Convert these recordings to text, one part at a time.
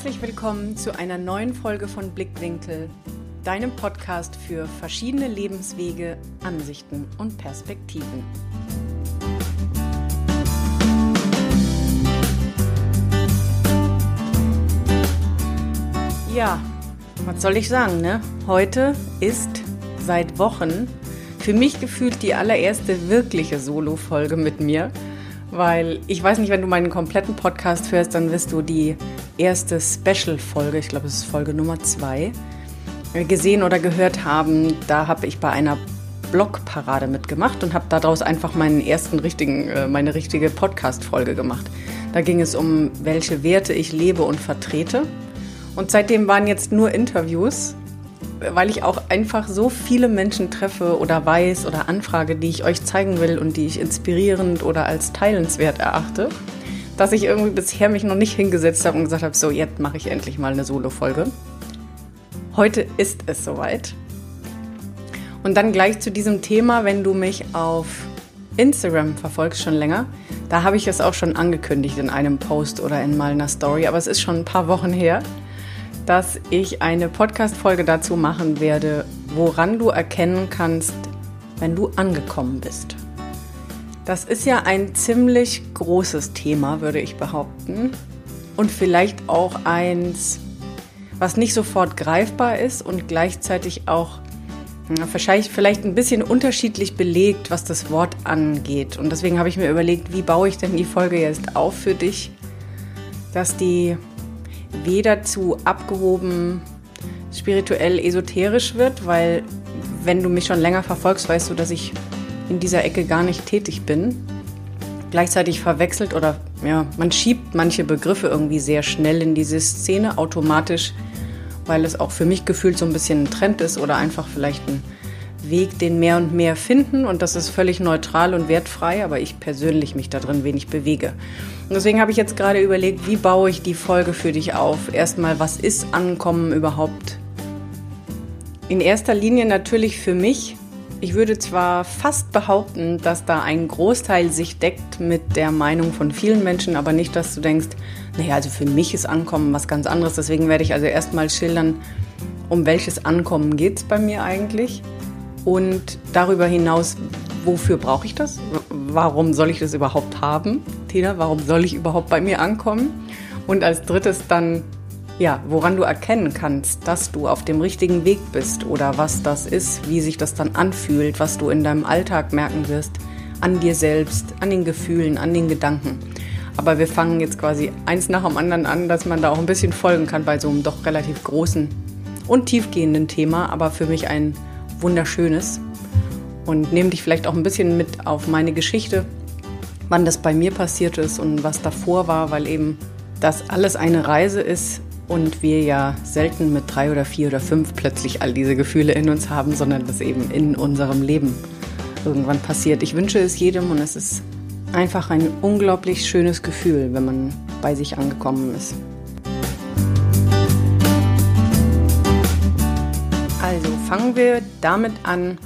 Herzlich willkommen zu einer neuen Folge von Blickwinkel, deinem Podcast für verschiedene Lebenswege, Ansichten und Perspektiven. Ja, was soll ich sagen, ne? Heute ist seit Wochen für mich gefühlt die allererste wirkliche Solo-Folge mit mir weil ich weiß nicht, wenn du meinen kompletten Podcast hörst, dann wirst du die erste Special-Folge, ich glaube, es ist Folge Nummer zwei, gesehen oder gehört haben. Da habe ich bei einer Blogparade mitgemacht und habe daraus einfach meinen ersten richtigen, äh, meine richtige Podcast-Folge gemacht. Da ging es um, welche Werte ich lebe und vertrete. Und seitdem waren jetzt nur Interviews weil ich auch einfach so viele Menschen treffe oder weiß oder anfrage, die ich euch zeigen will und die ich inspirierend oder als teilenswert erachte, dass ich irgendwie bisher mich noch nicht hingesetzt habe und gesagt habe, so jetzt mache ich endlich mal eine Solo-Folge. Heute ist es soweit. Und dann gleich zu diesem Thema, wenn du mich auf Instagram verfolgst schon länger, da habe ich es auch schon angekündigt in einem Post oder in mal einer Story, aber es ist schon ein paar Wochen her dass ich eine Podcast-Folge dazu machen werde, woran du erkennen kannst, wenn du angekommen bist. Das ist ja ein ziemlich großes Thema, würde ich behaupten. Und vielleicht auch eins, was nicht sofort greifbar ist und gleichzeitig auch wahrscheinlich vielleicht ein bisschen unterschiedlich belegt, was das Wort angeht. Und deswegen habe ich mir überlegt, wie baue ich denn die Folge jetzt auf für dich, dass die weder zu abgehoben spirituell esoterisch wird, weil wenn du mich schon länger verfolgst, weißt du, dass ich in dieser Ecke gar nicht tätig bin. Gleichzeitig verwechselt oder ja, man schiebt manche Begriffe irgendwie sehr schnell in diese Szene automatisch, weil es auch für mich gefühlt so ein bisschen ein Trend ist oder einfach vielleicht ein Weg, den mehr und mehr finden und das ist völlig neutral und wertfrei, aber ich persönlich mich da drin wenig bewege. Und deswegen habe ich jetzt gerade überlegt, wie baue ich die Folge für dich auf? Erstmal, was ist Ankommen überhaupt? In erster Linie natürlich für mich. Ich würde zwar fast behaupten, dass da ein Großteil sich deckt mit der Meinung von vielen Menschen, aber nicht, dass du denkst, naja, also für mich ist Ankommen was ganz anderes. Deswegen werde ich also erstmal schildern, um welches Ankommen geht es bei mir eigentlich. Und darüber hinaus, wofür brauche ich das? Warum soll ich das überhaupt haben? Tina, warum soll ich überhaupt bei mir ankommen? Und als drittes dann, ja, woran du erkennen kannst, dass du auf dem richtigen Weg bist oder was das ist, wie sich das dann anfühlt, was du in deinem Alltag merken wirst, an dir selbst, an den Gefühlen, an den Gedanken. Aber wir fangen jetzt quasi eins nach dem anderen an, dass man da auch ein bisschen folgen kann bei so einem doch relativ großen und tiefgehenden Thema, aber für mich ein wunderschönes und nehme dich vielleicht auch ein bisschen mit auf meine Geschichte, wann das bei mir passiert ist und was davor war, weil eben das alles eine Reise ist und wir ja selten mit drei oder vier oder fünf plötzlich all diese Gefühle in uns haben, sondern das eben in unserem Leben irgendwann passiert. Ich wünsche es jedem und es ist einfach ein unglaublich schönes Gefühl, wenn man bei sich angekommen ist. Also fangen wir damit an,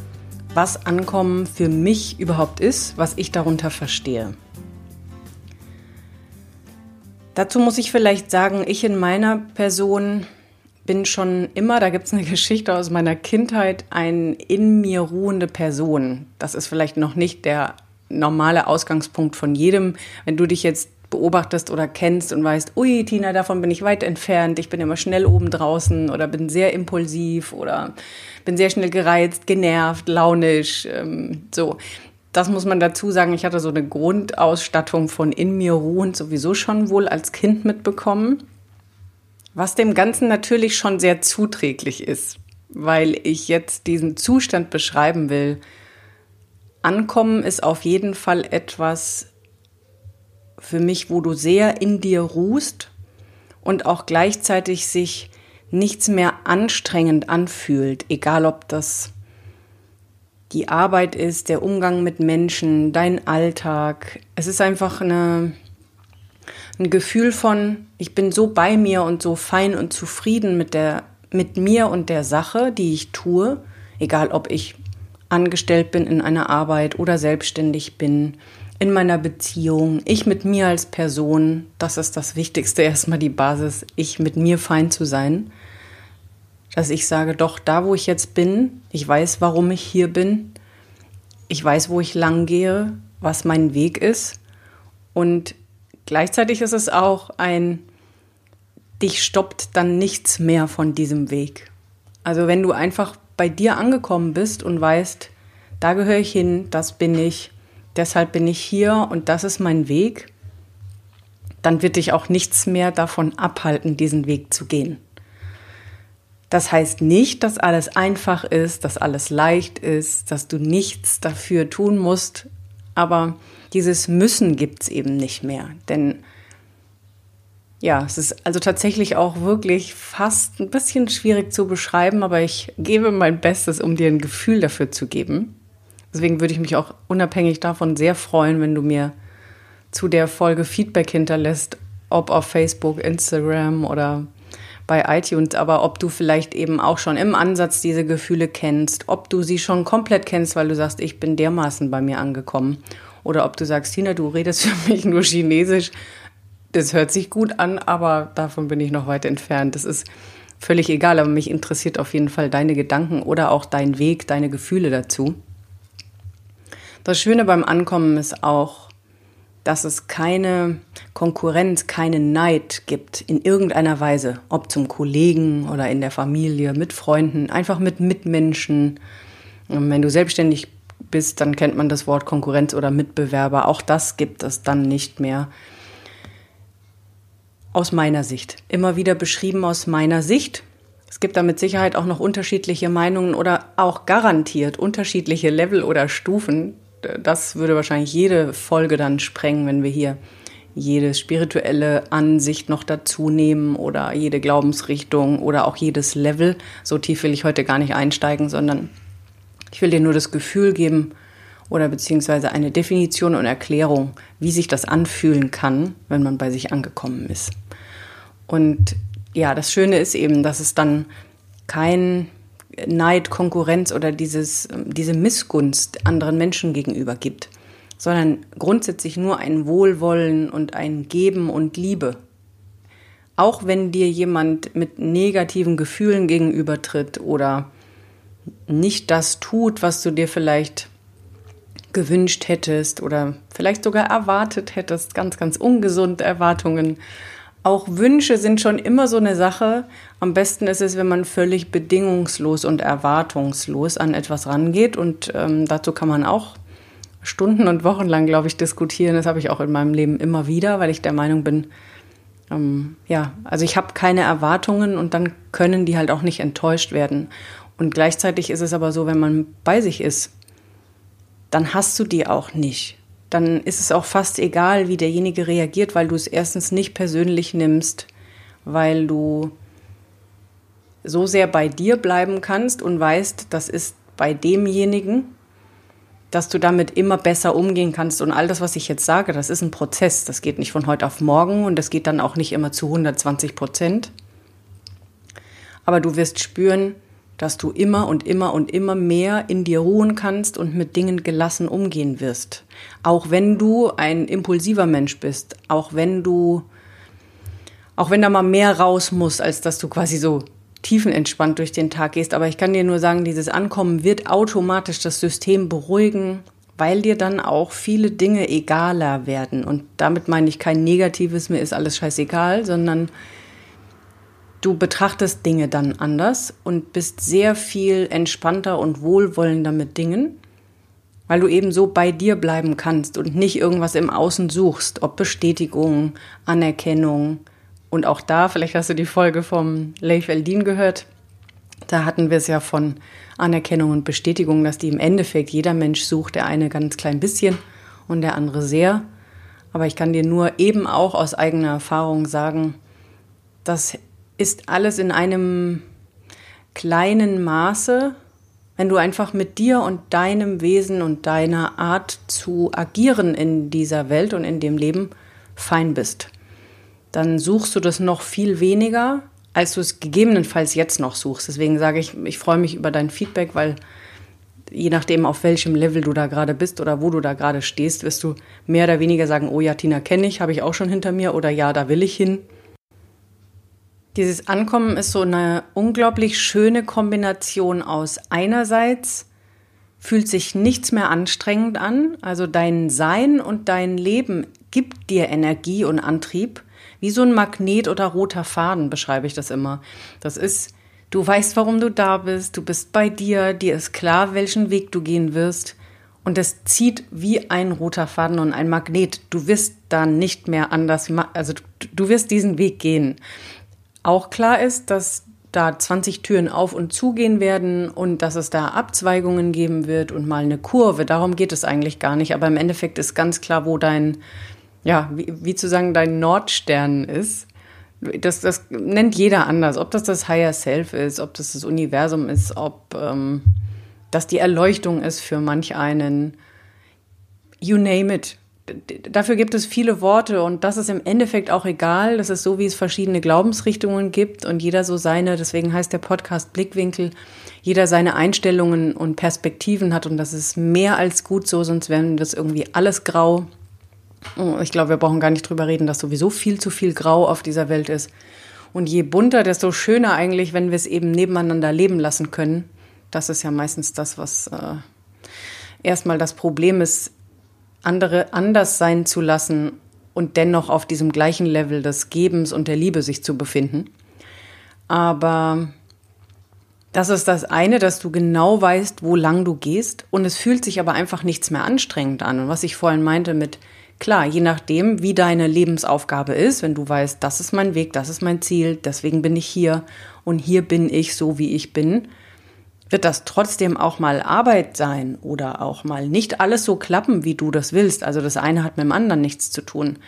was Ankommen für mich überhaupt ist, was ich darunter verstehe. Dazu muss ich vielleicht sagen, ich in meiner Person bin schon immer, da gibt es eine Geschichte aus meiner Kindheit, eine in mir ruhende Person. Das ist vielleicht noch nicht der normale Ausgangspunkt von jedem. Wenn du dich jetzt beobachtest oder kennst und weißt, ui, Tina, davon bin ich weit entfernt, ich bin immer schnell oben draußen oder bin sehr impulsiv oder bin sehr schnell gereizt, genervt, launisch, ähm, so. Das muss man dazu sagen, ich hatte so eine Grundausstattung von in mir ruhend sowieso schon wohl als Kind mitbekommen, was dem Ganzen natürlich schon sehr zuträglich ist, weil ich jetzt diesen Zustand beschreiben will. Ankommen ist auf jeden Fall etwas, für mich, wo du sehr in dir ruhst und auch gleichzeitig sich nichts mehr anstrengend anfühlt, egal ob das die Arbeit ist, der Umgang mit Menschen, dein Alltag. Es ist einfach eine, ein Gefühl von, ich bin so bei mir und so fein und zufrieden mit der, mit mir und der Sache, die ich tue, egal ob ich angestellt bin in einer Arbeit oder selbstständig bin, in meiner Beziehung, ich mit mir als Person, das ist das Wichtigste, erstmal die Basis, ich mit mir fein zu sein. Dass ich sage, doch, da wo ich jetzt bin, ich weiß, warum ich hier bin, ich weiß, wo ich lang gehe, was mein Weg ist. Und gleichzeitig ist es auch ein, dich stoppt dann nichts mehr von diesem Weg. Also wenn du einfach bei dir angekommen bist und weißt, da gehöre ich hin, das bin ich, deshalb bin ich hier und das ist mein Weg, dann wird dich auch nichts mehr davon abhalten, diesen Weg zu gehen. Das heißt nicht, dass alles einfach ist, dass alles leicht ist, dass du nichts dafür tun musst, aber dieses Müssen gibt es eben nicht mehr. Denn ja, es ist also tatsächlich auch wirklich fast ein bisschen schwierig zu beschreiben, aber ich gebe mein Bestes, um dir ein Gefühl dafür zu geben. Deswegen würde ich mich auch unabhängig davon sehr freuen, wenn du mir zu der Folge Feedback hinterlässt, ob auf Facebook, Instagram oder bei iTunes, aber ob du vielleicht eben auch schon im Ansatz diese Gefühle kennst, ob du sie schon komplett kennst, weil du sagst, ich bin dermaßen bei mir angekommen. Oder ob du sagst, Tina, du redest für mich nur Chinesisch. Das hört sich gut an, aber davon bin ich noch weit entfernt. Das ist völlig egal, aber mich interessiert auf jeden Fall deine Gedanken oder auch dein Weg, deine Gefühle dazu. Das Schöne beim Ankommen ist auch, dass es keine Konkurrenz, keinen Neid gibt in irgendeiner Weise, ob zum Kollegen oder in der Familie, mit Freunden, einfach mit Mitmenschen. Und wenn du selbstständig bist, dann kennt man das Wort Konkurrenz oder Mitbewerber. Auch das gibt es dann nicht mehr. Aus meiner Sicht. Immer wieder beschrieben aus meiner Sicht. Es gibt da mit Sicherheit auch noch unterschiedliche Meinungen oder auch garantiert unterschiedliche Level oder Stufen das würde wahrscheinlich jede Folge dann sprengen, wenn wir hier jede spirituelle Ansicht noch dazu nehmen oder jede Glaubensrichtung oder auch jedes Level. So tief will ich heute gar nicht einsteigen, sondern ich will dir nur das Gefühl geben oder beziehungsweise eine Definition und Erklärung, wie sich das anfühlen kann, wenn man bei sich angekommen ist. Und ja, das Schöne ist eben, dass es dann kein Neid, Konkurrenz oder dieses, diese Missgunst anderen Menschen gegenüber gibt, sondern grundsätzlich nur ein Wohlwollen und ein Geben und Liebe. Auch wenn dir jemand mit negativen Gefühlen gegenübertritt oder nicht das tut, was du dir vielleicht gewünscht hättest oder vielleicht sogar erwartet hättest, ganz, ganz ungesunde Erwartungen auch Wünsche sind schon immer so eine Sache. Am besten ist es, wenn man völlig bedingungslos und erwartungslos an etwas rangeht. Und ähm, dazu kann man auch Stunden und Wochen lang, glaube ich, diskutieren. Das habe ich auch in meinem Leben immer wieder, weil ich der Meinung bin, ähm, ja, also ich habe keine Erwartungen und dann können die halt auch nicht enttäuscht werden. Und gleichzeitig ist es aber so, wenn man bei sich ist, dann hast du die auch nicht dann ist es auch fast egal, wie derjenige reagiert, weil du es erstens nicht persönlich nimmst, weil du so sehr bei dir bleiben kannst und weißt, das ist bei demjenigen, dass du damit immer besser umgehen kannst. Und all das, was ich jetzt sage, das ist ein Prozess. Das geht nicht von heute auf morgen und das geht dann auch nicht immer zu 120 Prozent. Aber du wirst spüren, dass du immer und immer und immer mehr in dir ruhen kannst und mit Dingen gelassen umgehen wirst. Auch wenn du ein impulsiver Mensch bist, auch wenn du, auch wenn da mal mehr raus muss, als dass du quasi so tiefenentspannt durch den Tag gehst. Aber ich kann dir nur sagen, dieses Ankommen wird automatisch das System beruhigen, weil dir dann auch viele Dinge egaler werden. Und damit meine ich kein negatives, mir ist alles scheißegal, sondern Du betrachtest Dinge dann anders und bist sehr viel entspannter und wohlwollender mit Dingen, weil du eben so bei dir bleiben kannst und nicht irgendwas im Außen suchst, ob Bestätigung, Anerkennung. Und auch da, vielleicht hast du die Folge vom Leif Eldin gehört, da hatten wir es ja von Anerkennung und Bestätigung, dass die im Endeffekt jeder Mensch sucht, der eine ganz klein bisschen und der andere sehr. Aber ich kann dir nur eben auch aus eigener Erfahrung sagen, dass ist alles in einem kleinen Maße, wenn du einfach mit dir und deinem Wesen und deiner Art zu agieren in dieser Welt und in dem Leben fein bist. Dann suchst du das noch viel weniger, als du es gegebenenfalls jetzt noch suchst. Deswegen sage ich, ich freue mich über dein Feedback, weil je nachdem, auf welchem Level du da gerade bist oder wo du da gerade stehst, wirst du mehr oder weniger sagen, oh ja, Tina kenne ich, habe ich auch schon hinter mir oder ja, da will ich hin. Dieses Ankommen ist so eine unglaublich schöne Kombination aus einerseits fühlt sich nichts mehr anstrengend an, also dein Sein und dein Leben gibt dir Energie und Antrieb, wie so ein Magnet oder roter Faden beschreibe ich das immer. Das ist Du weißt, warum du da bist, du bist bei dir, dir ist klar, welchen Weg du gehen wirst. Und es zieht wie ein roter Faden und ein Magnet. Du wirst da nicht mehr anders, also du wirst diesen Weg gehen. Auch klar ist, dass da 20 Türen auf und zugehen werden und dass es da Abzweigungen geben wird und mal eine Kurve. Darum geht es eigentlich gar nicht. Aber im Endeffekt ist ganz klar, wo dein, ja, wie, wie zu sagen, dein Nordstern ist. Das, das nennt jeder anders, ob das das Higher Self ist, ob das das Universum ist, ob ähm, das die Erleuchtung ist für manch einen. You name it. Dafür gibt es viele Worte und das ist im Endeffekt auch egal. Das ist so, wie es verschiedene Glaubensrichtungen gibt und jeder so seine, deswegen heißt der Podcast Blickwinkel, jeder seine Einstellungen und Perspektiven hat und das ist mehr als gut so, sonst wären das irgendwie alles grau. Oh, ich glaube, wir brauchen gar nicht drüber reden, dass sowieso viel zu viel Grau auf dieser Welt ist. Und je bunter, desto schöner eigentlich, wenn wir es eben nebeneinander leben lassen können. Das ist ja meistens das, was äh, erstmal das Problem ist, andere anders sein zu lassen und dennoch auf diesem gleichen Level des Gebens und der Liebe sich zu befinden. Aber das ist das eine, dass du genau weißt, wo lang du gehst und es fühlt sich aber einfach nichts mehr anstrengend an. Und was ich vorhin meinte mit Klar, je nachdem, wie deine Lebensaufgabe ist, wenn du weißt, das ist mein Weg, das ist mein Ziel, deswegen bin ich hier und hier bin ich so, wie ich bin, wird das trotzdem auch mal Arbeit sein oder auch mal nicht alles so klappen, wie du das willst. Also das eine hat mit dem anderen nichts zu tun.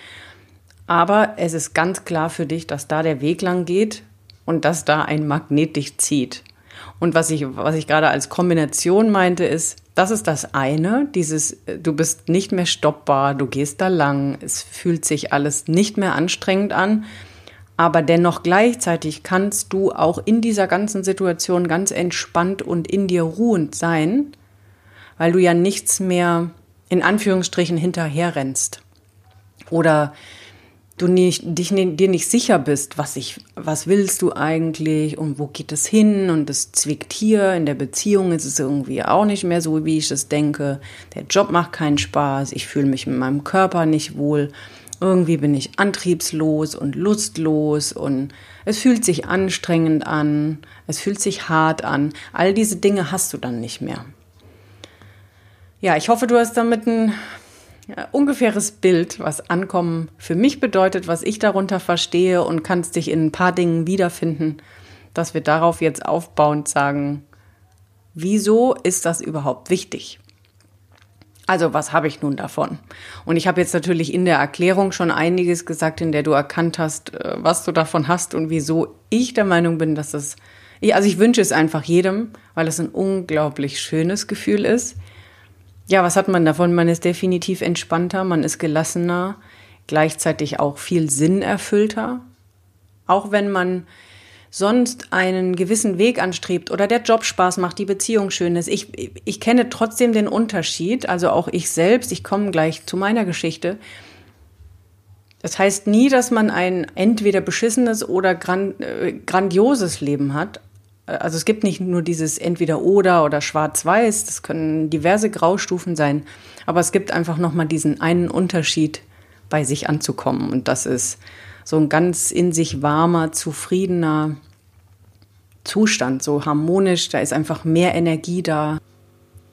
Aber es ist ganz klar für dich, dass da der Weg lang geht und dass da ein Magnet dich zieht. Und was ich, was ich gerade als Kombination meinte, ist, das ist das eine, dieses, du bist nicht mehr stoppbar, du gehst da lang, es fühlt sich alles nicht mehr anstrengend an, aber dennoch gleichzeitig kannst du auch in dieser ganzen Situation ganz entspannt und in dir ruhend sein, weil du ja nichts mehr in Anführungsstrichen hinterherrennst oder du nicht, dich, dir nicht sicher bist, was ich, was willst du eigentlich und wo geht es hin und es zwickt hier in der Beziehung ist es irgendwie auch nicht mehr so, wie ich es denke. Der Job macht keinen Spaß, ich fühle mich mit meinem Körper nicht wohl. Irgendwie bin ich antriebslos und lustlos und es fühlt sich anstrengend an, es fühlt sich hart an. All diese Dinge hast du dann nicht mehr. Ja, ich hoffe, du hast damit ein ungefähres Bild, was Ankommen für mich bedeutet, was ich darunter verstehe und kannst dich in ein paar Dingen wiederfinden, dass wir darauf jetzt aufbauend sagen, wieso ist das überhaupt wichtig? Also was habe ich nun davon? Und ich habe jetzt natürlich in der Erklärung schon einiges gesagt, in der du erkannt hast, äh, was du davon hast und wieso ich der Meinung bin, dass das, also ich wünsche es einfach jedem, weil es ein unglaublich schönes Gefühl ist. Ja, was hat man davon? Man ist definitiv entspannter, man ist gelassener, gleichzeitig auch viel sinnerfüllter. Auch wenn man sonst einen gewissen Weg anstrebt oder der Job Spaß macht, die Beziehung schön ist. Ich, ich kenne trotzdem den Unterschied, also auch ich selbst, ich komme gleich zu meiner Geschichte. Das heißt nie, dass man ein entweder beschissenes oder grand, äh, grandioses Leben hat, also es gibt nicht nur dieses entweder oder oder schwarz-weiß, das können diverse Graustufen sein, aber es gibt einfach nochmal diesen einen Unterschied, bei sich anzukommen und das ist so ein ganz in sich warmer, zufriedener Zustand, so harmonisch, da ist einfach mehr Energie da.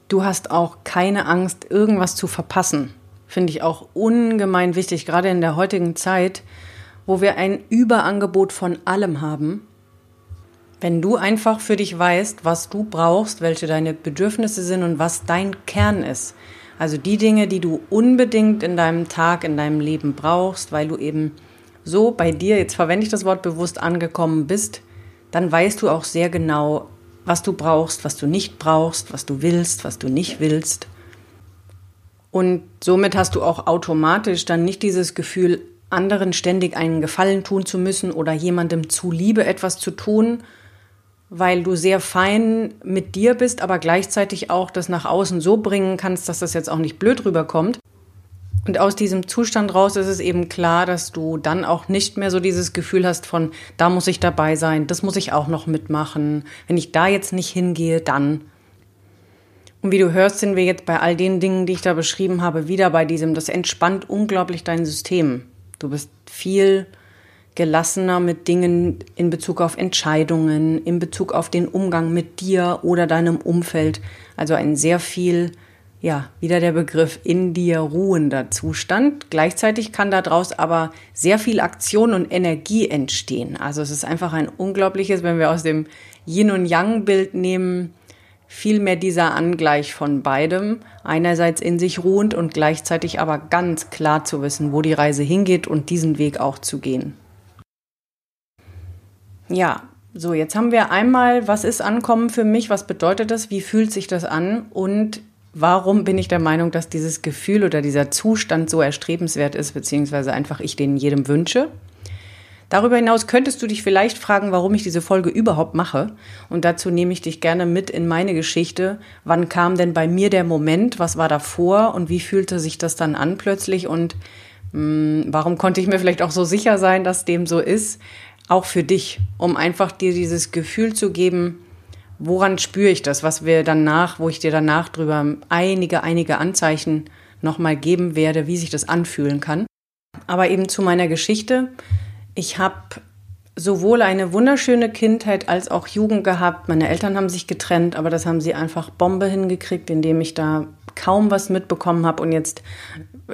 Du hast auch keine Angst, irgendwas zu verpassen. Finde ich auch ungemein wichtig, gerade in der heutigen Zeit, wo wir ein Überangebot von allem haben wenn du einfach für dich weißt, was du brauchst, welche deine Bedürfnisse sind und was dein Kern ist. Also die Dinge, die du unbedingt in deinem Tag, in deinem Leben brauchst, weil du eben so bei dir, jetzt verwende ich das Wort bewusst, angekommen bist, dann weißt du auch sehr genau, was du brauchst, was du nicht brauchst, was du willst, was du nicht willst. Und somit hast du auch automatisch dann nicht dieses Gefühl, anderen ständig einen Gefallen tun zu müssen oder jemandem zuliebe etwas zu tun, weil du sehr fein mit dir bist, aber gleichzeitig auch das nach außen so bringen kannst, dass das jetzt auch nicht blöd rüberkommt. Und aus diesem Zustand raus ist es eben klar, dass du dann auch nicht mehr so dieses Gefühl hast von, da muss ich dabei sein, das muss ich auch noch mitmachen. Wenn ich da jetzt nicht hingehe, dann. Und wie du hörst, sind wir jetzt bei all den Dingen, die ich da beschrieben habe, wieder bei diesem, das entspannt unglaublich dein System. Du bist viel gelassener mit Dingen in Bezug auf Entscheidungen, in Bezug auf den Umgang mit dir oder deinem Umfeld. Also ein sehr viel ja, wieder der Begriff in dir ruhender Zustand. Gleichzeitig kann daraus aber sehr viel Aktion und Energie entstehen. Also es ist einfach ein unglaubliches, wenn wir aus dem Yin und Yang Bild nehmen, vielmehr dieser Angleich von beidem. Einerseits in sich ruhend und gleichzeitig aber ganz klar zu wissen, wo die Reise hingeht und diesen Weg auch zu gehen. Ja, so, jetzt haben wir einmal, was ist Ankommen für mich, was bedeutet das, wie fühlt sich das an und Warum bin ich der Meinung, dass dieses Gefühl oder dieser Zustand so erstrebenswert ist, beziehungsweise einfach ich den jedem wünsche? Darüber hinaus könntest du dich vielleicht fragen, warum ich diese Folge überhaupt mache. Und dazu nehme ich dich gerne mit in meine Geschichte. Wann kam denn bei mir der Moment? Was war davor? Und wie fühlte sich das dann an plötzlich? Und mh, hm, warum konnte ich mir vielleicht auch so sicher sein, dass dem so ist? Auch für dich, um einfach dir dieses Gefühl zu geben, woran spüre ich das, was wir danach, wo ich dir danach drüber einige, einige Anzeichen nochmal geben werde, wie sich das anfühlen kann. Aber eben zu meiner Geschichte. Ich habe sowohl eine wunderschöne Kindheit als auch Jugend gehabt. Meine Eltern haben sich getrennt, aber das haben sie einfach Bombe hingekriegt, indem ich da kaum was mitbekommen habe. Und jetzt,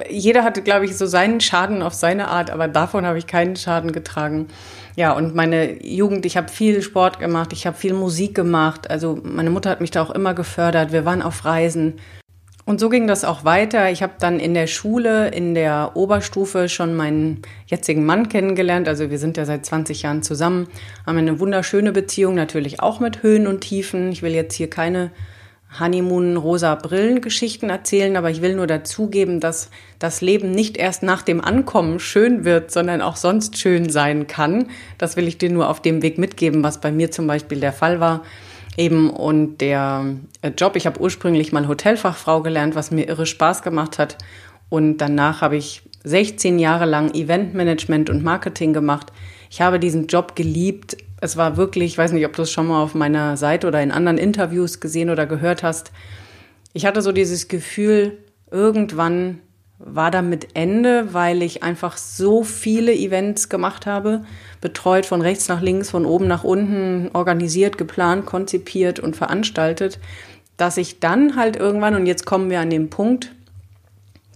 jeder hatte, glaube ich, so seinen Schaden auf seine Art, aber davon habe ich keinen Schaden getragen. Ja, und meine Jugend, ich habe viel Sport gemacht, ich habe viel Musik gemacht. Also meine Mutter hat mich da auch immer gefördert. Wir waren auf Reisen. Und so ging das auch weiter. Ich habe dann in der Schule, in der Oberstufe schon meinen jetzigen Mann kennengelernt. Also wir sind ja seit 20 Jahren zusammen, haben eine wunderschöne Beziehung, natürlich auch mit Höhen und Tiefen. Ich will jetzt hier keine Honeymoon rosa Brillen Geschichten erzählen, aber ich will nur dazugeben, dass das Leben nicht erst nach dem Ankommen schön wird, sondern auch sonst schön sein kann. Das will ich dir nur auf dem Weg mitgeben, was bei mir zum Beispiel der Fall war. Eben und der äh, Job, ich habe ursprünglich mal Hotelfachfrau gelernt, was mir irre Spaß gemacht hat. Und danach habe ich 16 Jahre lang Eventmanagement und Marketing gemacht. Ich habe diesen Job geliebt, es war wirklich, ich weiß nicht, ob du es schon mal auf meiner Seite oder in anderen Interviews gesehen oder gehört hast. Ich hatte so dieses Gefühl, irgendwann war damit Ende, weil ich einfach so viele Events gemacht habe, betreut von rechts nach links, von oben nach unten, organisiert, geplant, konzipiert und veranstaltet, dass ich dann halt irgendwann, und jetzt kommen wir an den Punkt,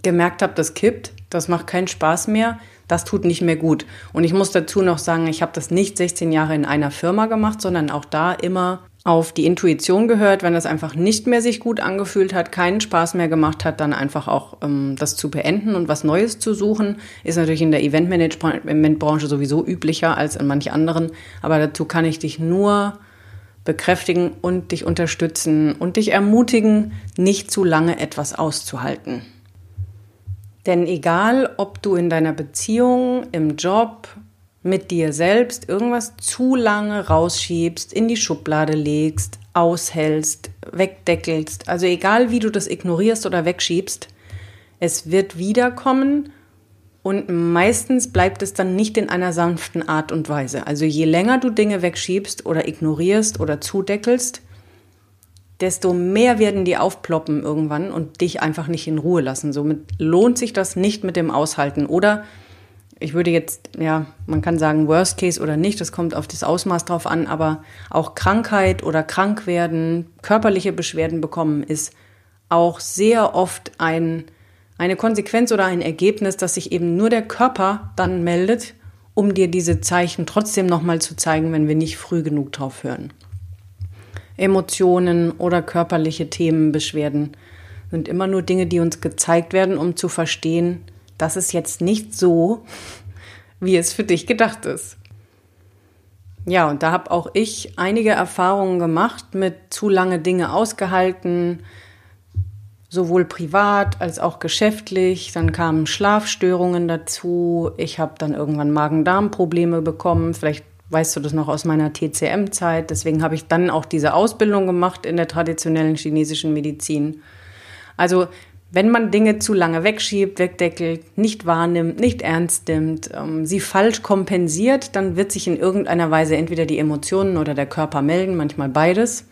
gemerkt habe, das kippt, das macht keinen Spaß mehr, das tut nicht mehr gut. Und ich muss dazu noch sagen, ich habe das nicht 16 Jahre in einer Firma gemacht, sondern auch da immer auf die Intuition gehört, wenn das einfach nicht mehr sich gut angefühlt hat, keinen Spaß mehr gemacht hat, dann einfach auch ähm, das zu beenden und was Neues zu suchen. Ist natürlich in der Eventmanagementbranche sowieso üblicher als in manch anderen. Aber dazu kann ich dich nur bekräftigen und dich unterstützen und dich ermutigen, nicht zu lange etwas auszuhalten. Denn egal, ob du in deiner Beziehung, im Job, mit dir selbst irgendwas zu lange rausschiebst, in die Schublade legst, aushältst, wegdeckelst, also egal wie du das ignorierst oder wegschiebst, es wird wiederkommen und meistens bleibt es dann nicht in einer sanften Art und Weise. Also je länger du Dinge wegschiebst oder ignorierst oder zudeckelst, desto mehr werden die aufploppen irgendwann und dich einfach nicht in Ruhe lassen. Somit lohnt sich das nicht mit dem Aushalten. Oder ich würde jetzt, ja, man kann sagen Worst Case oder nicht, das kommt auf das Ausmaß drauf an, aber auch Krankheit oder krank werden, körperliche Beschwerden bekommen, ist auch sehr oft ein, eine Konsequenz oder ein Ergebnis, dass sich eben nur der Körper dann meldet, um dir diese Zeichen trotzdem nochmal zu zeigen, wenn wir nicht früh genug drauf hören. Emotionen oder körperliche Themen, Beschwerden sind immer nur Dinge, die uns gezeigt werden, um zu verstehen, dass es jetzt nicht so, wie es für dich gedacht ist. Ja, und da habe auch ich einige Erfahrungen gemacht mit zu lange Dinge ausgehalten, sowohl privat als auch geschäftlich. Dann kamen Schlafstörungen dazu. Ich habe dann irgendwann Magen-Darm-Probleme bekommen. Vielleicht weißt du das noch aus meiner TCM-Zeit. Deswegen habe ich dann auch diese Ausbildung gemacht in der traditionellen chinesischen Medizin. Also wenn man Dinge zu lange wegschiebt, wegdeckelt, nicht wahrnimmt, nicht ernst nimmt, ähm, sie falsch kompensiert, dann wird sich in irgendeiner Weise entweder die Emotionen oder der Körper melden, manchmal beides.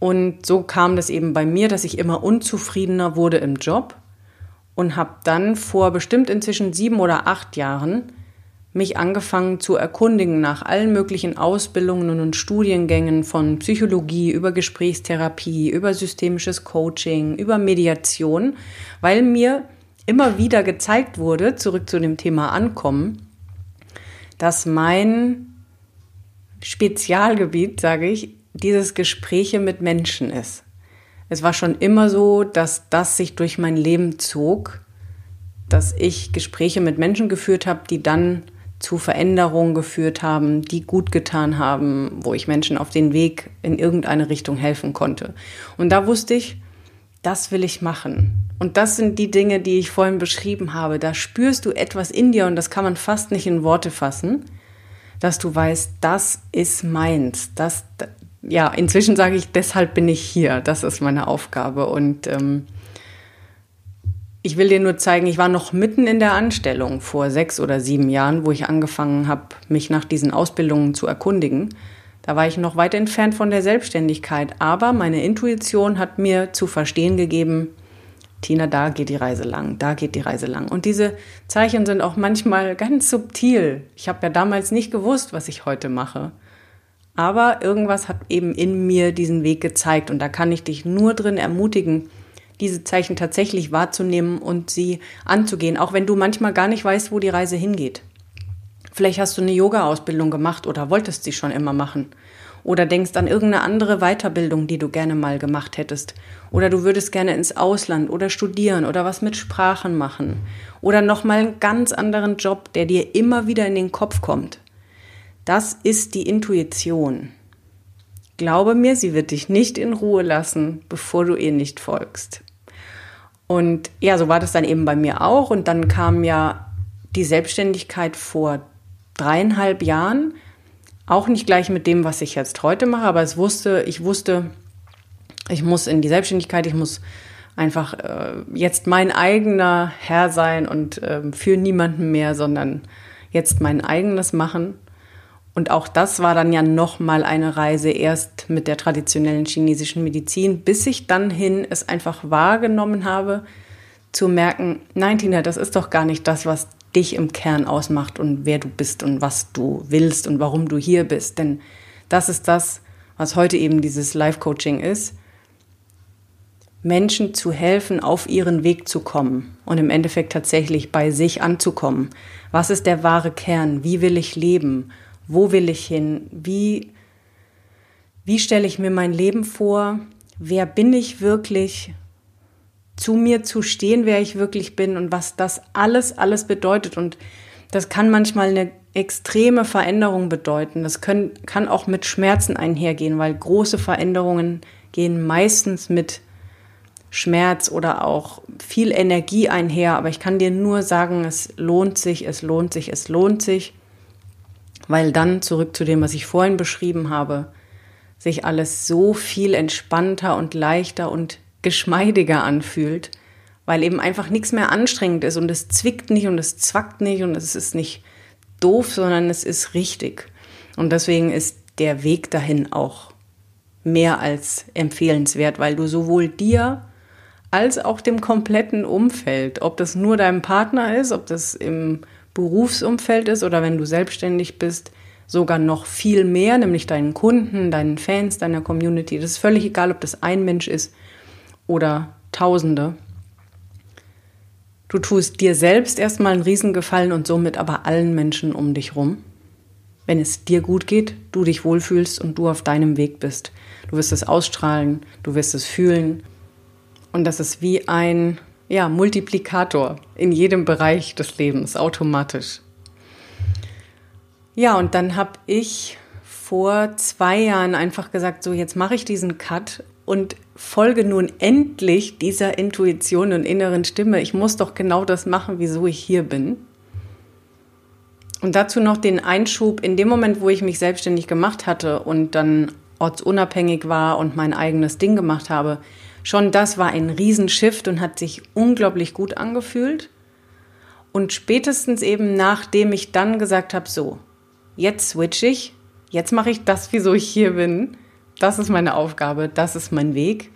Und so kam das eben bei mir, dass ich immer unzufriedener wurde im Job und habe dann vor bestimmt inzwischen sieben oder acht Jahren mich angefangen zu erkundigen nach allen möglichen Ausbildungen und Studiengängen von Psychologie über Gesprächstherapie, über systemisches Coaching, über Mediation, weil mir immer wieder gezeigt wurde, zurück zu dem Thema Ankommen, dass mein Spezialgebiet, sage ich, dieses Gespräche mit Menschen ist. Es war schon immer so, dass das sich durch mein Leben zog, dass ich Gespräche mit Menschen geführt habe, die dann zu Veränderungen geführt haben, die gut getan haben, wo ich Menschen auf den Weg in irgendeine Richtung helfen konnte. Und da wusste ich, das will ich machen. Und das sind die Dinge, die ich vorhin beschrieben habe. Da spürst du etwas in dir und das kann man fast nicht in Worte fassen, dass du weißt, das ist meins. Das, ja, inzwischen sage ich, deshalb bin ich hier. Das ist meine Aufgabe. Und ähm, ich will dir nur zeigen, ich war noch mitten in der Anstellung vor sechs oder sieben Jahren, wo ich angefangen habe, mich nach diesen Ausbildungen zu erkundigen. Da war ich noch weit entfernt von der Selbstständigkeit, aber meine Intuition hat mir zu verstehen gegeben, Tina, da geht die Reise lang, da geht die Reise lang. Und diese Zeichen sind auch manchmal ganz subtil. Ich habe ja damals nicht gewusst, was ich heute mache. Aber irgendwas hat eben in mir diesen Weg gezeigt und da kann ich dich nur drin ermutigen, diese Zeichen tatsächlich wahrzunehmen und sie anzugehen, auch wenn du manchmal gar nicht weißt, wo die Reise hingeht. Vielleicht hast du eine Yoga-Ausbildung gemacht oder wolltest sie schon immer machen. Oder denkst an irgendeine andere Weiterbildung, die du gerne mal gemacht hättest. Oder du würdest gerne ins Ausland oder studieren oder was mit Sprachen machen. Oder nochmal einen ganz anderen Job, der dir immer wieder in den Kopf kommt. Das ist die Intuition. Glaube mir, sie wird dich nicht in Ruhe lassen, bevor du ihr nicht folgst. Und ja, so war das dann eben bei mir auch. Und dann kam ja die Selbstständigkeit vor dreieinhalb Jahren. Auch nicht gleich mit dem, was ich jetzt heute mache, aber es wusste, ich wusste, ich muss in die Selbstständigkeit, ich muss einfach äh, jetzt mein eigener Herr sein und äh, für niemanden mehr, sondern jetzt mein eigenes machen. Und auch das war dann ja nochmal eine Reise erst mit der traditionellen chinesischen Medizin, bis ich dann hin es einfach wahrgenommen habe, zu merken, nein, Tina, das ist doch gar nicht das, was dich im Kern ausmacht und wer du bist und was du willst und warum du hier bist. Denn das ist das, was heute eben dieses Life-Coaching ist. Menschen zu helfen, auf ihren Weg zu kommen und im Endeffekt tatsächlich bei sich anzukommen. Was ist der wahre Kern? Wie will ich leben? Wo will ich hin? Wie, wie stelle ich mir mein Leben vor? Wer bin ich wirklich? Zu mir zu stehen, wer ich wirklich bin und was das alles, alles bedeutet. Und das kann manchmal eine extreme Veränderung bedeuten. Das können, kann auch mit Schmerzen einhergehen, weil große Veränderungen gehen meistens mit Schmerz oder auch viel Energie einher. Aber ich kann dir nur sagen, es lohnt sich, es lohnt sich, es lohnt sich weil dann zurück zu dem, was ich vorhin beschrieben habe, sich alles so viel entspannter und leichter und geschmeidiger anfühlt, weil eben einfach nichts mehr anstrengend ist und es zwickt nicht und es zwackt nicht und es ist nicht doof, sondern es ist richtig. Und deswegen ist der Weg dahin auch mehr als empfehlenswert, weil du sowohl dir als auch dem kompletten Umfeld, ob das nur deinem Partner ist, ob das im Berufsumfeld ist oder wenn du selbstständig bist, sogar noch viel mehr, nämlich deinen Kunden, deinen Fans, deiner Community. Das ist völlig egal, ob das ein Mensch ist oder Tausende. Du tust dir selbst erstmal einen Riesengefallen und somit aber allen Menschen um dich rum. Wenn es dir gut geht, du dich wohlfühlst und du auf deinem Weg bist. Du wirst es ausstrahlen, du wirst es fühlen. Und das ist wie ein ja, Multiplikator in jedem Bereich des Lebens, automatisch. Ja, und dann habe ich vor zwei Jahren einfach gesagt, so jetzt mache ich diesen Cut und folge nun endlich dieser Intuition und inneren Stimme. Ich muss doch genau das machen, wieso ich hier bin. Und dazu noch den Einschub, in dem Moment, wo ich mich selbstständig gemacht hatte und dann ortsunabhängig war und mein eigenes Ding gemacht habe, schon das war ein Riesenshift und hat sich unglaublich gut angefühlt. Und spätestens eben nachdem ich dann gesagt habe, so, jetzt switch ich, jetzt mache ich das, wieso ich hier bin, das ist meine Aufgabe, das ist mein Weg.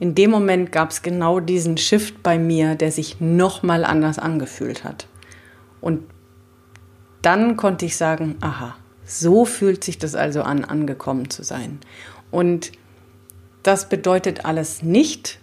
In dem Moment gab es genau diesen Shift bei mir, der sich nochmal anders angefühlt hat. Und dann konnte ich sagen, aha, so fühlt sich das also an, angekommen zu sein. Und das bedeutet alles nicht,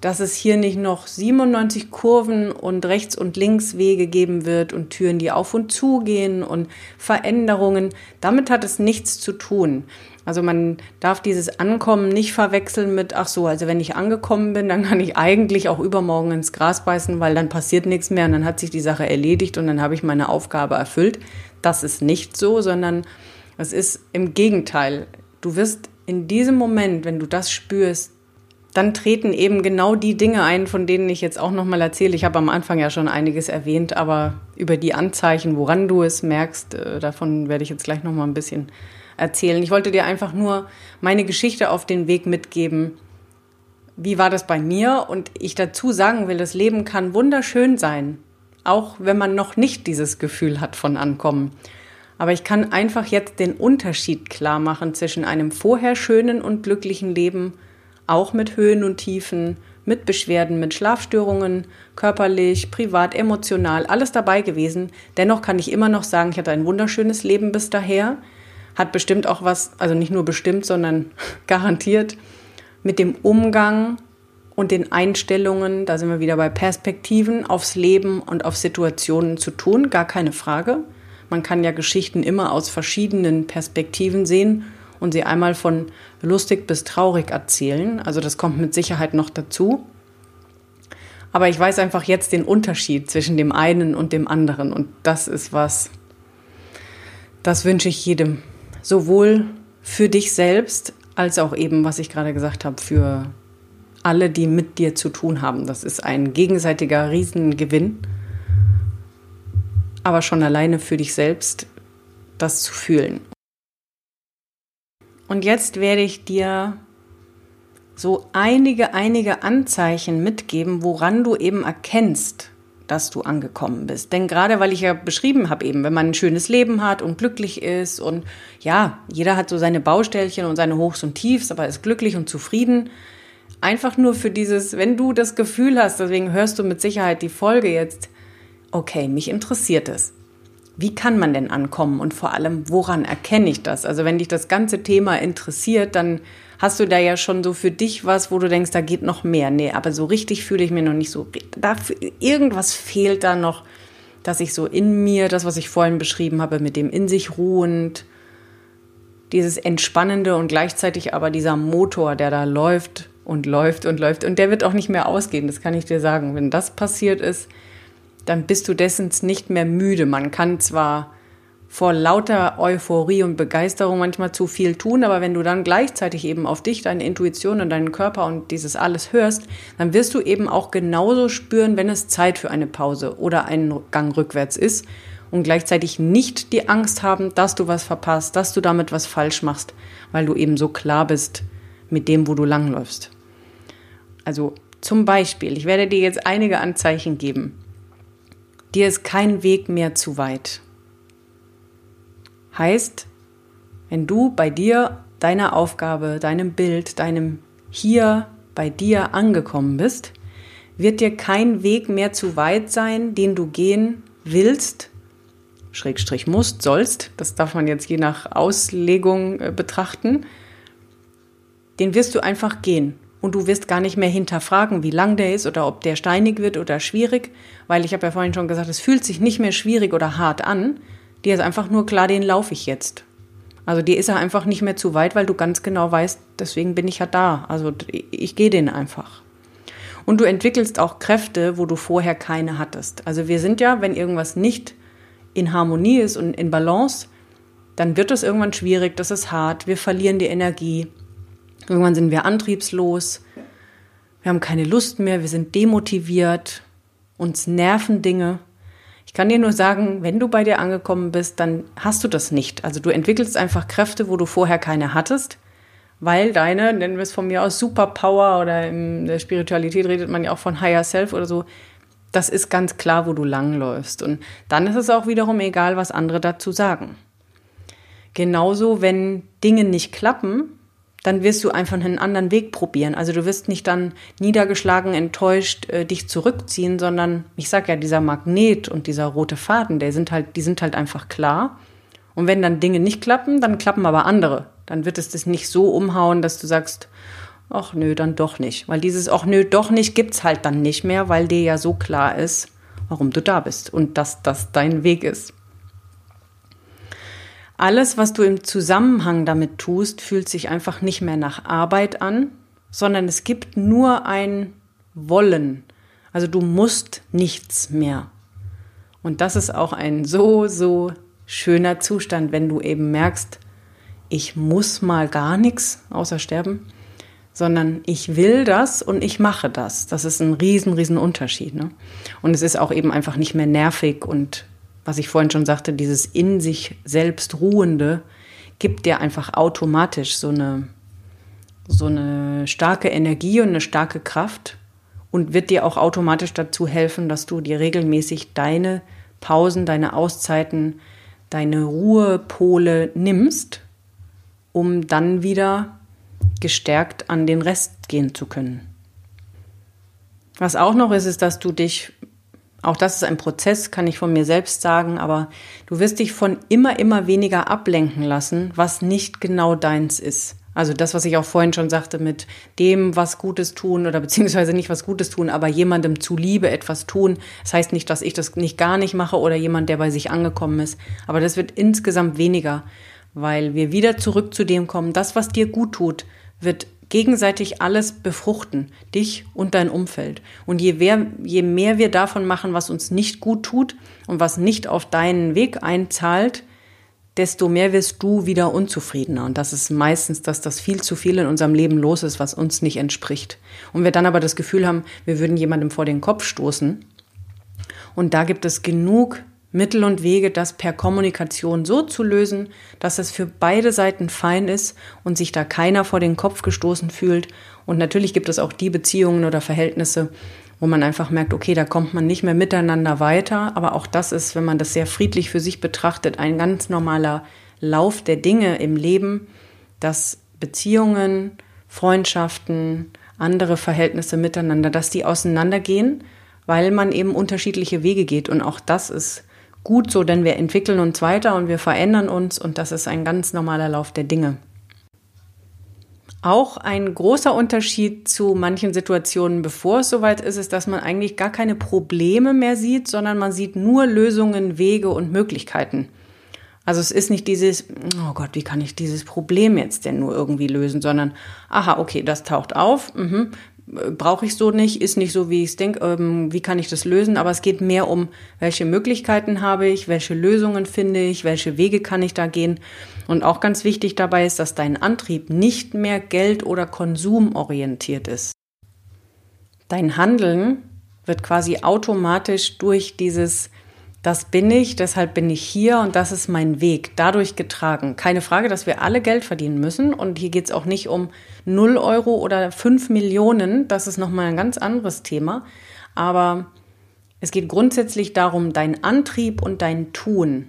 dass es hier nicht noch 97 Kurven und rechts und links Wege geben wird und Türen, die auf und zu gehen und Veränderungen. Damit hat es nichts zu tun. Also man darf dieses Ankommen nicht verwechseln mit, ach so, also wenn ich angekommen bin, dann kann ich eigentlich auch übermorgen ins Gras beißen, weil dann passiert nichts mehr und dann hat sich die Sache erledigt und dann habe ich meine Aufgabe erfüllt. Das ist nicht so, sondern es ist im Gegenteil. Du wirst in diesem Moment, wenn du das spürst, dann treten eben genau die Dinge ein, von denen ich jetzt auch nochmal erzähle. Ich habe am Anfang ja schon einiges erwähnt, aber über die Anzeichen, woran du es merkst, äh, davon werde ich jetzt gleich nochmal ein bisschen erzählen. Ich wollte dir einfach nur meine Geschichte auf den Weg mitgeben. Wie war das bei mir? Und ich dazu sagen will, das Leben kann wunderschön sein, auch wenn man noch nicht dieses Gefühl hat von Ankommen. Aber ich kann einfach jetzt den Unterschied klar machen zwischen einem vorher schönen und glücklichen Leben auch mit Höhen und Tiefen, mit Beschwerden, mit Schlafstörungen, körperlich, privat, emotional, alles dabei gewesen. Dennoch kann ich immer noch sagen, ich hatte ein wunderschönes Leben bis daher. Hat bestimmt auch was, also nicht nur bestimmt, sondern garantiert mit dem Umgang und den Einstellungen, da sind wir wieder bei Perspektiven aufs Leben und auf Situationen zu tun, gar keine Frage. Man kann ja Geschichten immer aus verschiedenen Perspektiven sehen und sie einmal von lustig bis traurig erzählen. Also das kommt mit Sicherheit noch dazu. Aber ich weiß einfach jetzt den Unterschied zwischen dem einen und dem anderen. Und das ist was, das wünsche ich jedem. Sowohl für dich selbst als auch eben, was ich gerade gesagt habe, für alle, die mit dir zu tun haben. Das ist ein gegenseitiger Riesengewinn. Aber schon alleine für dich selbst das zu fühlen. Und jetzt werde ich dir so einige, einige Anzeichen mitgeben, woran du eben erkennst, dass du angekommen bist. Denn gerade weil ich ja beschrieben habe eben, wenn man ein schönes Leben hat und glücklich ist und ja, jeder hat so seine Baustellchen und seine Hochs und Tiefs, aber ist glücklich und zufrieden. Einfach nur für dieses, wenn du das Gefühl hast, deswegen hörst du mit Sicherheit die Folge jetzt, okay, mich interessiert es wie kann man denn ankommen und vor allem, woran erkenne ich das? Also wenn dich das ganze Thema interessiert, dann hast du da ja schon so für dich was, wo du denkst, da geht noch mehr. Nee, aber so richtig fühle ich mir noch nicht so. Da, irgendwas fehlt da noch, dass ich so in mir, das, was ich vorhin beschrieben habe, mit dem in sich ruhend, dieses Entspannende und gleichzeitig aber dieser Motor, der da läuft und läuft und läuft. Und der wird auch nicht mehr ausgehen, das kann ich dir sagen. Wenn das passiert ist, dann bist du dessen nicht mehr müde. Man kann zwar vor lauter Euphorie und Begeisterung manchmal zu viel tun, aber wenn du dann gleichzeitig eben auf dich, deine Intuition und deinen Körper und dieses alles hörst, dann wirst du eben auch genauso spüren, wenn es Zeit für eine Pause oder einen Gang rückwärts ist und gleichzeitig nicht die Angst haben, dass du was verpasst, dass du damit was falsch machst, weil du eben so klar bist mit dem, wo du langläufst. Also zum Beispiel, ich werde dir jetzt einige Anzeichen geben. Dir ist kein Weg mehr zu weit. Heißt, wenn du bei dir, deiner Aufgabe, deinem Bild, deinem Hier bei dir angekommen bist, wird dir kein Weg mehr zu weit sein, den du gehen willst, Schrägstrich musst, sollst, das darf man jetzt je nach Auslegung äh, betrachten, den wirst du einfach gehen und du wirst gar nicht mehr hinterfragen, wie lang der ist oder ob der steinig wird oder schwierig, weil ich habe ja vorhin schon gesagt, es fühlt sich nicht mehr schwierig oder hart an. Dir ist einfach nur klar, den laufe ich jetzt. Also dir ist er einfach nicht mehr zu weit, weil du ganz genau weißt, deswegen bin ich ja da. Also ich gehe den einfach. Und du entwickelst auch Kräfte, wo du vorher keine hattest. Also wir sind ja, wenn irgendwas nicht in Harmonie ist und in Balance, dann wird es irgendwann schwierig, das ist hart, wir verlieren die Energie. Irgendwann sind wir antriebslos, wir haben keine Lust mehr, wir sind demotiviert, uns nerven Dinge. Ich kann dir nur sagen, wenn du bei dir angekommen bist, dann hast du das nicht. Also du entwickelst einfach Kräfte, wo du vorher keine hattest, weil deine, nennen wir es von mir aus, Superpower oder in der Spiritualität redet man ja auch von Higher Self oder so, das ist ganz klar, wo du langläufst. Und dann ist es auch wiederum egal, was andere dazu sagen. Genauso, wenn Dinge nicht klappen, dann wirst du einfach einen anderen Weg probieren. Also du wirst nicht dann niedergeschlagen, enttäuscht äh, dich zurückziehen, sondern ich sag ja, dieser Magnet und dieser rote Faden, der sind halt, die sind halt einfach klar. Und wenn dann Dinge nicht klappen, dann klappen aber andere. Dann wird es das nicht so umhauen, dass du sagst, ach nö, dann doch nicht. Weil dieses ach nö, doch nicht gibt's halt dann nicht mehr, weil dir ja so klar ist, warum du da bist und dass das dein Weg ist. Alles, was du im Zusammenhang damit tust, fühlt sich einfach nicht mehr nach Arbeit an, sondern es gibt nur ein Wollen. Also du musst nichts mehr. Und das ist auch ein so, so schöner Zustand, wenn du eben merkst, ich muss mal gar nichts außer sterben, sondern ich will das und ich mache das. Das ist ein riesen, riesen Unterschied. Ne? Und es ist auch eben einfach nicht mehr nervig und was ich vorhin schon sagte, dieses in sich selbst Ruhende, gibt dir einfach automatisch so eine, so eine starke Energie und eine starke Kraft und wird dir auch automatisch dazu helfen, dass du dir regelmäßig deine Pausen, deine Auszeiten, deine Ruhepole nimmst, um dann wieder gestärkt an den Rest gehen zu können. Was auch noch ist, ist, dass du dich auch das ist ein Prozess, kann ich von mir selbst sagen, aber du wirst dich von immer, immer weniger ablenken lassen, was nicht genau deins ist. Also das, was ich auch vorhin schon sagte, mit dem was Gutes tun oder beziehungsweise nicht was Gutes tun, aber jemandem zuliebe etwas tun. Das heißt nicht, dass ich das nicht gar nicht mache oder jemand, der bei sich angekommen ist. Aber das wird insgesamt weniger, weil wir wieder zurück zu dem kommen, das, was dir gut tut, wird gegenseitig alles befruchten, dich und dein Umfeld. Und je mehr, je mehr wir davon machen, was uns nicht gut tut und was nicht auf deinen Weg einzahlt, desto mehr wirst du wieder unzufriedener. Und das ist meistens, dass das viel zu viel in unserem Leben los ist, was uns nicht entspricht. Und wir dann aber das Gefühl haben, wir würden jemandem vor den Kopf stoßen. Und da gibt es genug Mittel und Wege, das per Kommunikation so zu lösen, dass es für beide Seiten fein ist und sich da keiner vor den Kopf gestoßen fühlt. Und natürlich gibt es auch die Beziehungen oder Verhältnisse, wo man einfach merkt, okay, da kommt man nicht mehr miteinander weiter. Aber auch das ist, wenn man das sehr friedlich für sich betrachtet, ein ganz normaler Lauf der Dinge im Leben, dass Beziehungen, Freundschaften, andere Verhältnisse miteinander, dass die auseinandergehen, weil man eben unterschiedliche Wege geht. Und auch das ist gut so, denn wir entwickeln uns weiter und wir verändern uns und das ist ein ganz normaler Lauf der Dinge. Auch ein großer Unterschied zu manchen Situationen, bevor es soweit ist, ist, dass man eigentlich gar keine Probleme mehr sieht, sondern man sieht nur Lösungen, Wege und Möglichkeiten. Also es ist nicht dieses, oh Gott, wie kann ich dieses Problem jetzt denn nur irgendwie lösen, sondern, aha, okay, das taucht auf, mhm, brauche ich so nicht, ist nicht so, wie ich es denke, ähm, wie kann ich das lösen, aber es geht mehr um, welche Möglichkeiten habe ich, welche Lösungen finde ich, welche Wege kann ich da gehen. Und auch ganz wichtig dabei ist, dass dein Antrieb nicht mehr Geld- oder Konsumorientiert ist. Dein Handeln wird quasi automatisch durch dieses das bin ich, deshalb bin ich hier und das ist mein Weg, dadurch getragen. Keine Frage, dass wir alle Geld verdienen müssen und hier geht es auch nicht um 0 Euro oder 5 Millionen, das ist nochmal ein ganz anderes Thema, aber es geht grundsätzlich darum, dein Antrieb und dein Tun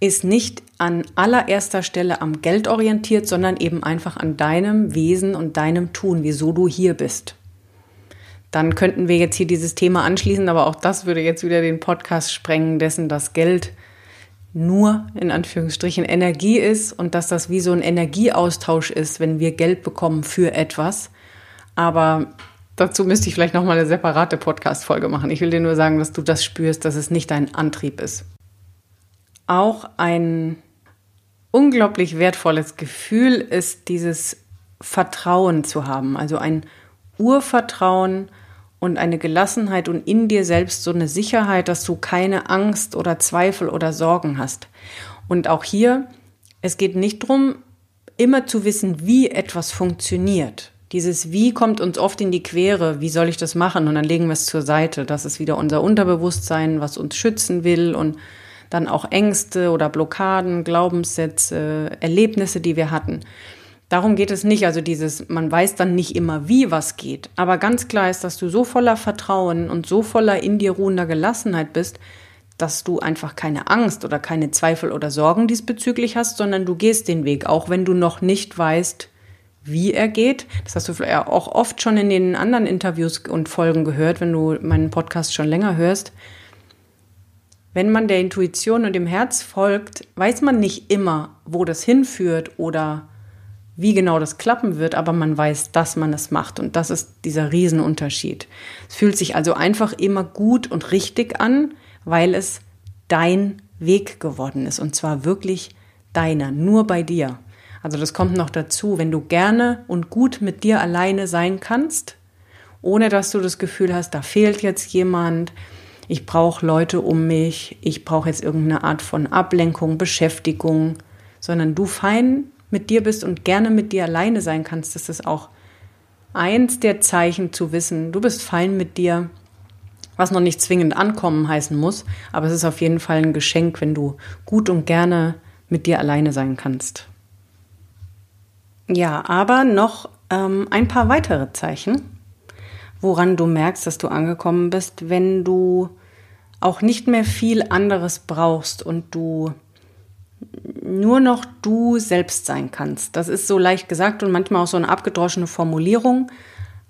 ist nicht an allererster Stelle am Geld orientiert, sondern eben einfach an deinem Wesen und deinem Tun, wieso du hier bist. Dann könnten wir jetzt hier dieses Thema anschließen, aber auch das würde jetzt wieder den Podcast sprengen, dessen das Geld nur in Anführungsstrichen Energie ist und dass das wie so ein Energieaustausch ist, wenn wir Geld bekommen für etwas. Aber dazu müsste ich vielleicht noch mal eine separate Podcast Folge machen. Ich will dir nur sagen, dass du das spürst, dass es nicht dein Antrieb ist. Auch ein unglaublich wertvolles Gefühl ist dieses Vertrauen zu haben, also ein Urvertrauen und eine Gelassenheit und in dir selbst so eine Sicherheit, dass du keine Angst oder Zweifel oder Sorgen hast. Und auch hier, es geht nicht darum, immer zu wissen, wie etwas funktioniert, Dieses Wie kommt uns oft in die Quere, wie soll ich das machen? Und dann legen wir es zur Seite. Das ist wieder unser Unterbewusstsein, was uns schützen will und dann auch Ängste oder Blockaden, Glaubenssätze, Erlebnisse, die wir hatten. Darum geht es nicht. Also dieses, man weiß dann nicht immer, wie was geht. Aber ganz klar ist, dass du so voller Vertrauen und so voller in dir ruhender Gelassenheit bist, dass du einfach keine Angst oder keine Zweifel oder Sorgen diesbezüglich hast, sondern du gehst den Weg, auch wenn du noch nicht weißt, wie er geht. Das hast du auch oft schon in den anderen Interviews und Folgen gehört, wenn du meinen Podcast schon länger hörst. Wenn man der Intuition und dem Herz folgt, weiß man nicht immer, wo das hinführt oder wie genau das klappen wird, aber man weiß, dass man es macht. Und das ist dieser Riesenunterschied. Es fühlt sich also einfach immer gut und richtig an, weil es dein Weg geworden ist. Und zwar wirklich deiner, nur bei dir. Also das kommt noch dazu, wenn du gerne und gut mit dir alleine sein kannst, ohne dass du das Gefühl hast, da fehlt jetzt jemand, ich brauche Leute um mich, ich brauche jetzt irgendeine Art von Ablenkung, Beschäftigung, sondern du fein mit dir bist und gerne mit dir alleine sein kannst, das ist auch eins der Zeichen zu wissen, du bist fein mit dir, was noch nicht zwingend ankommen heißen muss, aber es ist auf jeden Fall ein Geschenk, wenn du gut und gerne mit dir alleine sein kannst. Ja, aber noch ähm, ein paar weitere Zeichen woran du merkst, dass du angekommen bist, wenn du auch nicht mehr viel anderes brauchst und du nur noch du selbst sein kannst. Das ist so leicht gesagt und manchmal auch so eine abgedroschene Formulierung,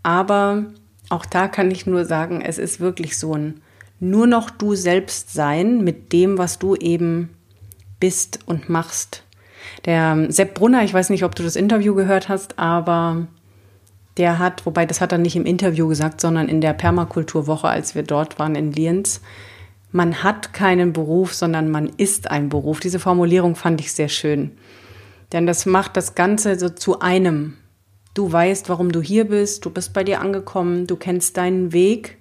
aber auch da kann ich nur sagen, es ist wirklich so ein nur noch du selbst sein mit dem, was du eben bist und machst. Der Sepp Brunner, ich weiß nicht, ob du das Interview gehört hast, aber der hat, wobei das hat er nicht im Interview gesagt, sondern in der Permakulturwoche, als wir dort waren in Lienz, man hat keinen Beruf, sondern man ist ein Beruf. Diese Formulierung fand ich sehr schön. Denn das macht das Ganze so zu einem. Du weißt, warum du hier bist, du bist bei dir angekommen, du kennst deinen Weg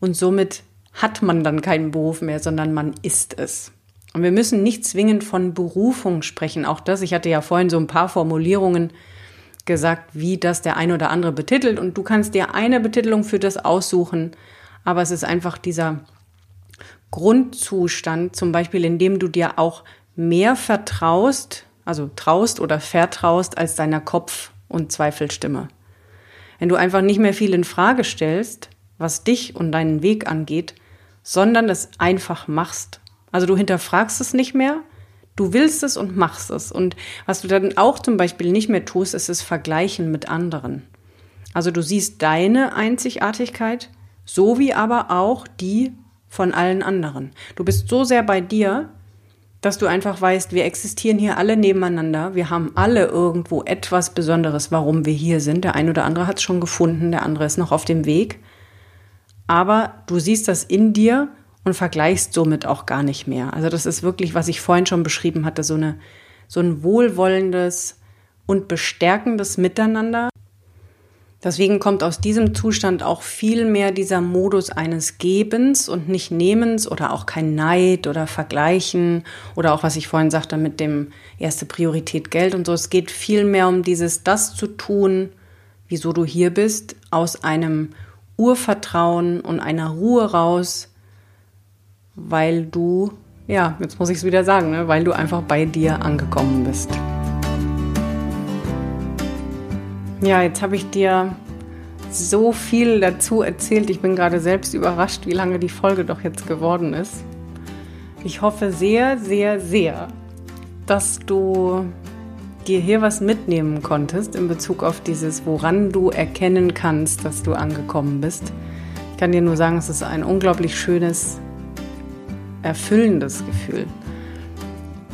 und somit hat man dann keinen Beruf mehr, sondern man ist es. Und wir müssen nicht zwingend von Berufung sprechen. Auch das, ich hatte ja vorhin so ein paar Formulierungen gesagt, wie das der eine oder andere betitelt. Und du kannst dir eine Betitelung für das aussuchen. Aber es ist einfach dieser Grundzustand, zum Beispiel, indem du dir auch mehr vertraust, also traust oder vertraust als deiner Kopf- und Zweifelstimme. Wenn du einfach nicht mehr viel in Frage stellst, was dich und deinen Weg angeht, sondern es einfach machst. Also du hinterfragst es nicht mehr, Du willst es und machst es. Und was du dann auch zum Beispiel nicht mehr tust, ist es Vergleichen mit anderen. Also du siehst deine Einzigartigkeit, so wie aber auch die von allen anderen. Du bist so sehr bei dir, dass du einfach weißt, wir existieren hier alle nebeneinander. Wir haben alle irgendwo etwas Besonderes, warum wir hier sind. Der eine oder andere hat es schon gefunden, der andere ist noch auf dem Weg. Aber du siehst das in dir und vergleichst somit auch gar nicht mehr. Also das ist wirklich, was ich vorhin schon beschrieben hatte, so, eine, so ein wohlwollendes und bestärkendes Miteinander. Deswegen kommt aus diesem Zustand auch viel mehr dieser Modus eines Gebens und nicht Nehmens oder auch kein Neid oder Vergleichen oder auch was ich vorhin sagte mit dem erste Priorität Geld und so. Es geht viel mehr um dieses, das zu tun, wieso du hier bist, aus einem Urvertrauen und einer Ruhe raus, weil du, ja, jetzt muss ich es wieder sagen, ne, weil du einfach bei dir angekommen bist. Ja, jetzt habe ich dir so viel dazu erzählt. Ich bin gerade selbst überrascht, wie lange die Folge doch jetzt geworden ist. Ich hoffe sehr, sehr, sehr, dass du dir hier was mitnehmen konntest in Bezug auf dieses, woran du erkennen kannst, dass du angekommen bist. Ich kann dir nur sagen, es ist ein unglaublich schönes erfüllendes Gefühl.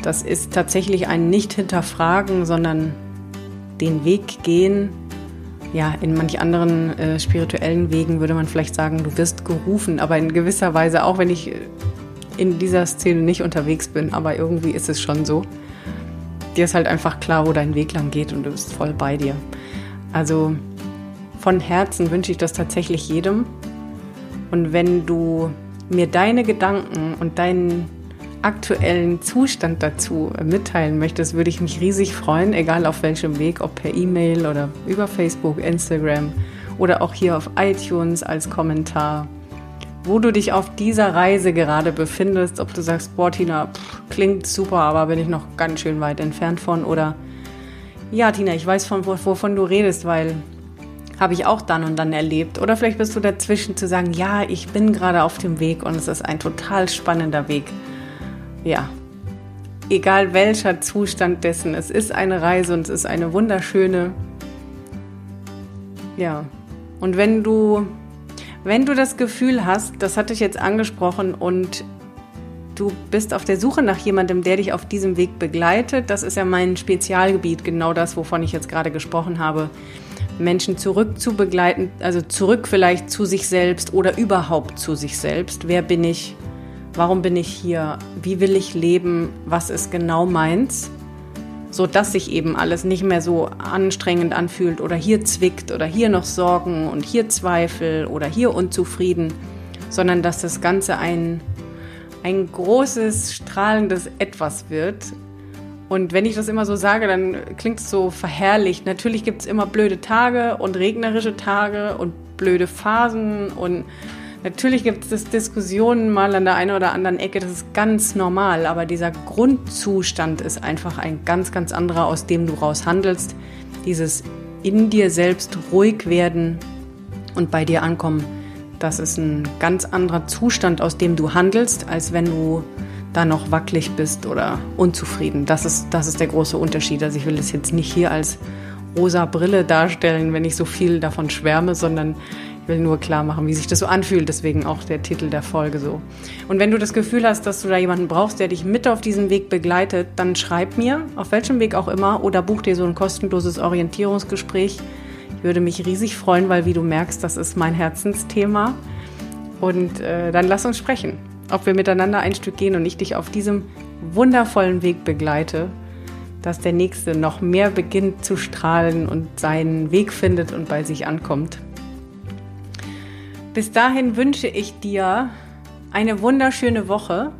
Das ist tatsächlich ein Nicht-Hinterfragen, sondern den Weg gehen. Ja, in manch anderen äh, spirituellen Wegen würde man vielleicht sagen, du wirst gerufen, aber in gewisser Weise, auch wenn ich in dieser Szene nicht unterwegs bin, aber irgendwie ist es schon so. Dir ist halt einfach klar, wo dein Weg lang geht und du bist voll bei dir. Also von Herzen wünsche ich das tatsächlich jedem. Und wenn du mir deine Gedanken und dein aktuellen Zustand dazu mitteilen möchtest, würde ich mich riesig freuen, egal auf welchem Weg, ob per E-Mail oder über Facebook, Instagram oder auch hier auf iTunes als Kommentar. Wo du dich auf dieser Reise gerade befindest, ob du sagst, boah, Tina, pff, klingt super, aber bin ich noch ganz schön weit entfernt von oder ja, Tina, ich weiß von wovon du redest, weil habe ich auch dann und dann erlebt. Oder vielleicht bist du dazwischen zu sagen, ja, ich bin gerade auf dem Weg und es ist ein total spannender Weg ja, egal welcher Zustand dessen, es ist eine Reise und es ist eine wunderschöne. Ja, und wenn du, wenn du das Gefühl hast, das hatte ich jetzt angesprochen und du bist auf der Suche nach jemandem, der dich auf diesem Weg begleitet, das ist ja mein Spezialgebiet, genau das, wovon ich jetzt gerade gesprochen habe. Menschen zurück zu begleiten, also zurück vielleicht zu sich selbst oder überhaupt zu sich selbst. Wer bin ich? Warum bin ich hier? Wie will ich leben? Was ist genau meins? So dass sich eben alles nicht mehr so anstrengend anfühlt oder hier zwickt oder hier noch Sorgen und hier Zweifel oder hier unzufrieden, sondern dass das Ganze ein, ein großes, strahlendes Etwas wird. Und wenn ich das immer so sage, dann klingt es so verherrlicht. Natürlich gibt es immer blöde Tage und regnerische Tage und blöde Phasen und Natürlich gibt es Diskussionen mal an der einen oder anderen Ecke, das ist ganz normal, aber dieser Grundzustand ist einfach ein ganz, ganz anderer, aus dem du raus handelst. Dieses in dir selbst ruhig werden und bei dir ankommen, das ist ein ganz anderer Zustand, aus dem du handelst, als wenn du da noch wackelig bist oder unzufrieden. Das ist, das ist der große Unterschied. Also ich will das jetzt nicht hier als rosa Brille darstellen, wenn ich so viel davon schwärme, sondern will nur klar machen, wie sich das so anfühlt, deswegen auch der Titel der Folge so. Und wenn du das Gefühl hast, dass du da jemanden brauchst, der dich mit auf diesen Weg begleitet, dann schreib mir, auf welchem Weg auch immer, oder buch dir so ein kostenloses Orientierungsgespräch. Ich würde mich riesig freuen, weil wie du merkst, das ist mein Herzensthema. Und äh, dann lass uns sprechen, ob wir miteinander ein Stück gehen und ich dich auf diesem wundervollen Weg begleite, dass der Nächste noch mehr beginnt zu strahlen und seinen Weg findet und bei sich ankommt. Bis dahin wünsche ich dir eine wunderschöne Woche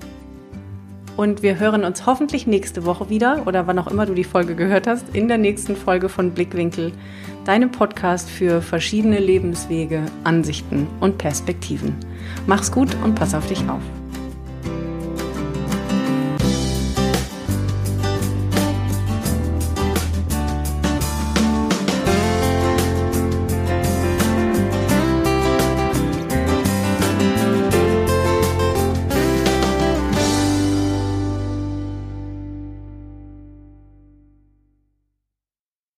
und wir hören uns hoffentlich nächste Woche wieder oder wann auch immer du die Folge gehört hast, in der nächsten Folge von Blickwinkel, deinem Podcast für verschiedene Lebenswege, Ansichten und Perspektiven. Mach's gut und pass auf dich auf.